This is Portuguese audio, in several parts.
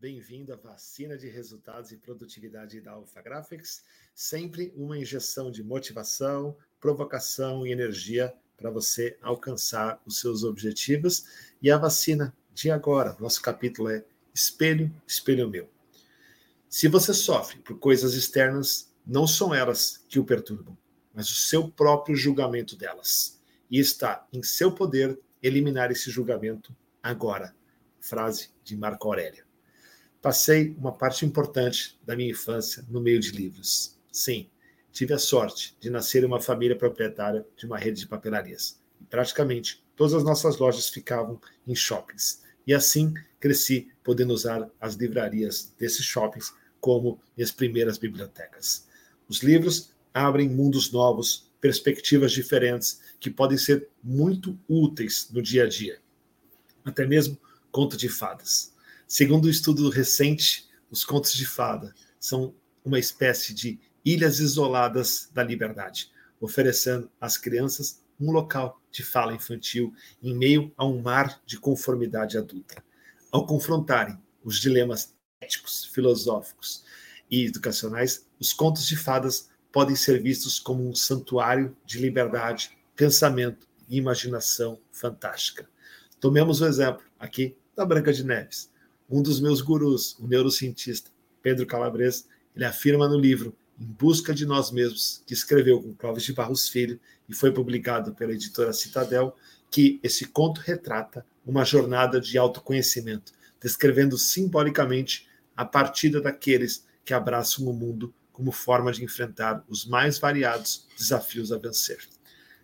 Bem-vindo à vacina de resultados e produtividade da Alpha Graphics. Sempre uma injeção de motivação, provocação e energia para você alcançar os seus objetivos. E a vacina de agora, nosso capítulo é Espelho, Espelho Meu. Se você sofre por coisas externas, não são elas que o perturbam, mas o seu próprio julgamento delas. E está em seu poder eliminar esse julgamento agora. Frase de Marco Aurélio. Passei uma parte importante da minha infância no meio de livros. Sim, tive a sorte de nascer em uma família proprietária de uma rede de papelarias. E praticamente todas as nossas lojas ficavam em shoppings. E assim cresci podendo usar as livrarias desses shoppings como minhas primeiras bibliotecas. Os livros abrem mundos novos, perspectivas diferentes que podem ser muito úteis no dia a dia. Até mesmo conto de fadas. Segundo um estudo recente, os contos de fada são uma espécie de ilhas isoladas da liberdade, oferecendo às crianças um local de fala infantil em meio a um mar de conformidade adulta. Ao confrontarem os dilemas éticos, filosóficos e educacionais, os contos de fadas podem ser vistos como um santuário de liberdade, pensamento e imaginação fantástica. Tomemos o exemplo aqui da Branca de Neves um dos meus gurus, o neurocientista Pedro Calabres, ele afirma no livro Em Busca de Nós Mesmos, que escreveu com Clóvis de Barros Filho e foi publicado pela editora Citadel, que esse conto retrata uma jornada de autoconhecimento, descrevendo simbolicamente a partida daqueles que abraçam o mundo como forma de enfrentar os mais variados desafios a vencer.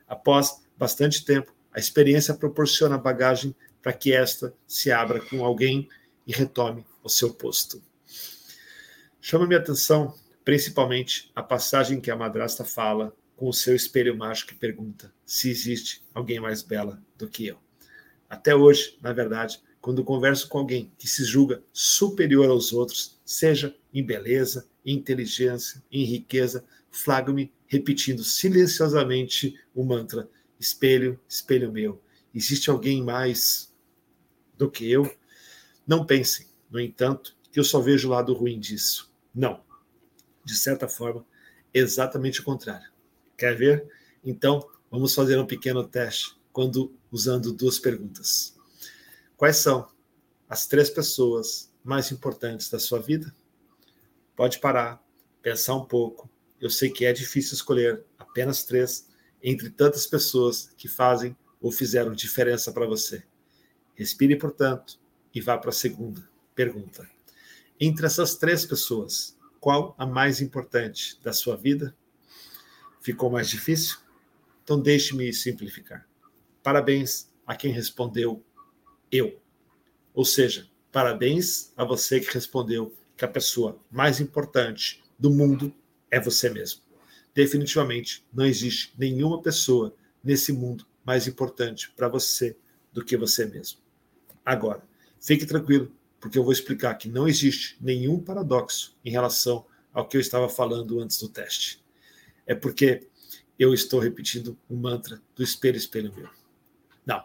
Após bastante tempo, a experiência proporciona bagagem para que esta se abra com alguém e retome o seu posto. Chama minha atenção, principalmente, a passagem que a madrasta fala com o seu espelho mágico e pergunta se existe alguém mais bela do que eu. Até hoje, na verdade, quando converso com alguém que se julga superior aos outros, seja em beleza, em inteligência, em riqueza, flago-me repetindo silenciosamente o mantra: espelho, espelho meu. Existe alguém mais do que eu? Não pensem, no entanto, que eu só vejo o lado ruim disso. Não. De certa forma, exatamente o contrário. Quer ver? Então, vamos fazer um pequeno teste quando usando duas perguntas. Quais são as três pessoas mais importantes da sua vida? Pode parar, pensar um pouco. Eu sei que é difícil escolher apenas três entre tantas pessoas que fazem ou fizeram diferença para você. Respire, portanto, e vá para a segunda pergunta. Entre essas três pessoas, qual a mais importante da sua vida? Ficou mais difícil? Então deixe-me simplificar. Parabéns a quem respondeu eu. Ou seja, parabéns a você que respondeu que a pessoa mais importante do mundo é você mesmo. Definitivamente não existe nenhuma pessoa nesse mundo mais importante para você do que você mesmo. Agora, Fique tranquilo, porque eu vou explicar que não existe nenhum paradoxo em relação ao que eu estava falando antes do teste. É porque eu estou repetindo o mantra do espelho, espelho meu. Não.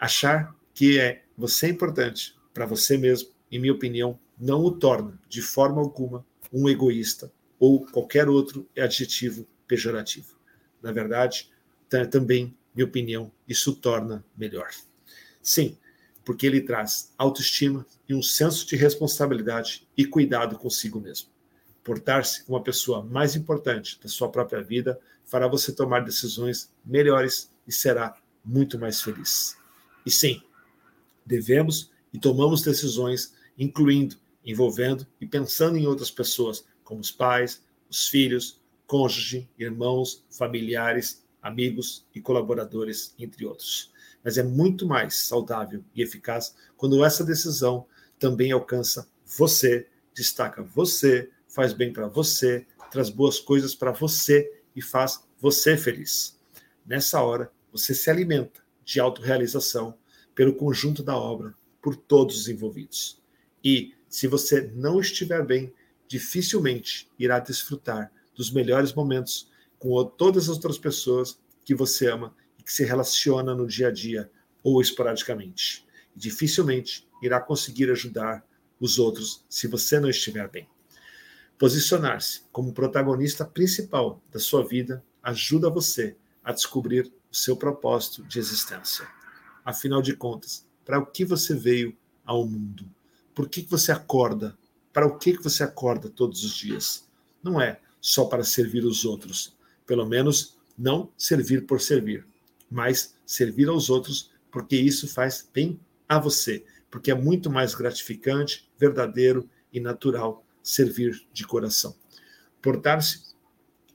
Achar que é você é importante para você mesmo, em minha opinião, não o torna de forma alguma um egoísta ou qualquer outro adjetivo pejorativo. Na verdade, também, minha opinião, isso torna melhor. Sim, porque ele traz autoestima e um senso de responsabilidade e cuidado consigo mesmo. Portar-se como a pessoa mais importante da sua própria vida fará você tomar decisões melhores e será muito mais feliz. E sim, devemos e tomamos decisões incluindo, envolvendo e pensando em outras pessoas, como os pais, os filhos, cônjuge, irmãos, familiares, amigos e colaboradores, entre outros mas é muito mais saudável e eficaz quando essa decisão também alcança você, destaca você, faz bem para você, traz boas coisas para você e faz você feliz. Nessa hora, você se alimenta de autorrealização pelo conjunto da obra, por todos os envolvidos. E, se você não estiver bem, dificilmente irá desfrutar dos melhores momentos com todas as outras pessoas que você ama que se relaciona no dia a dia ou esporadicamente. E dificilmente irá conseguir ajudar os outros se você não estiver bem. Posicionar-se como protagonista principal da sua vida ajuda você a descobrir o seu propósito de existência. Afinal de contas, para o que você veio ao mundo? Por que você acorda? Para o que você acorda todos os dias? Não é só para servir os outros, pelo menos não servir por servir, mas servir aos outros porque isso faz bem a você, porque é muito mais gratificante, verdadeiro e natural servir de coração. Portar-se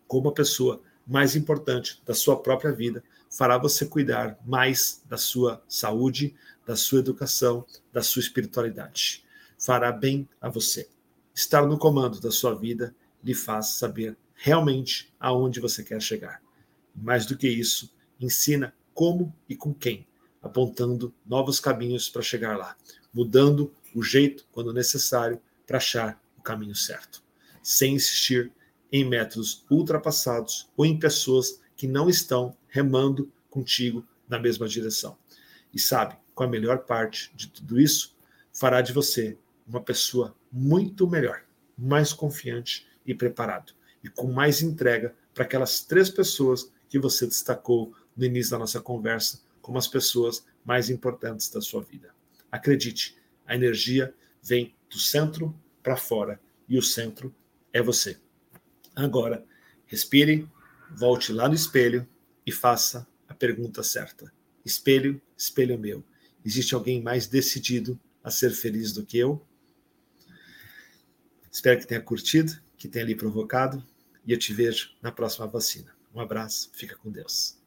como a pessoa mais importante da sua própria vida fará você cuidar mais da sua saúde, da sua educação, da sua espiritualidade. Fará bem a você. Estar no comando da sua vida lhe faz saber realmente aonde você quer chegar. Mais do que isso, ensina como e com quem, apontando novos caminhos para chegar lá, mudando o jeito quando necessário para achar o caminho certo, sem insistir em métodos ultrapassados ou em pessoas que não estão remando contigo na mesma direção. E sabe qual a melhor parte de tudo isso? Fará de você uma pessoa muito melhor, mais confiante e preparado, e com mais entrega para aquelas três pessoas que você destacou no início da nossa conversa como as pessoas mais importantes da sua vida. Acredite, a energia vem do centro para fora e o centro é você. Agora, respire, volte lá no espelho e faça a pergunta certa. Espelho, espelho meu. Existe alguém mais decidido a ser feliz do que eu? Espero que tenha curtido, que tenha lhe provocado e eu te vejo na próxima vacina. Um abraço, fica com Deus.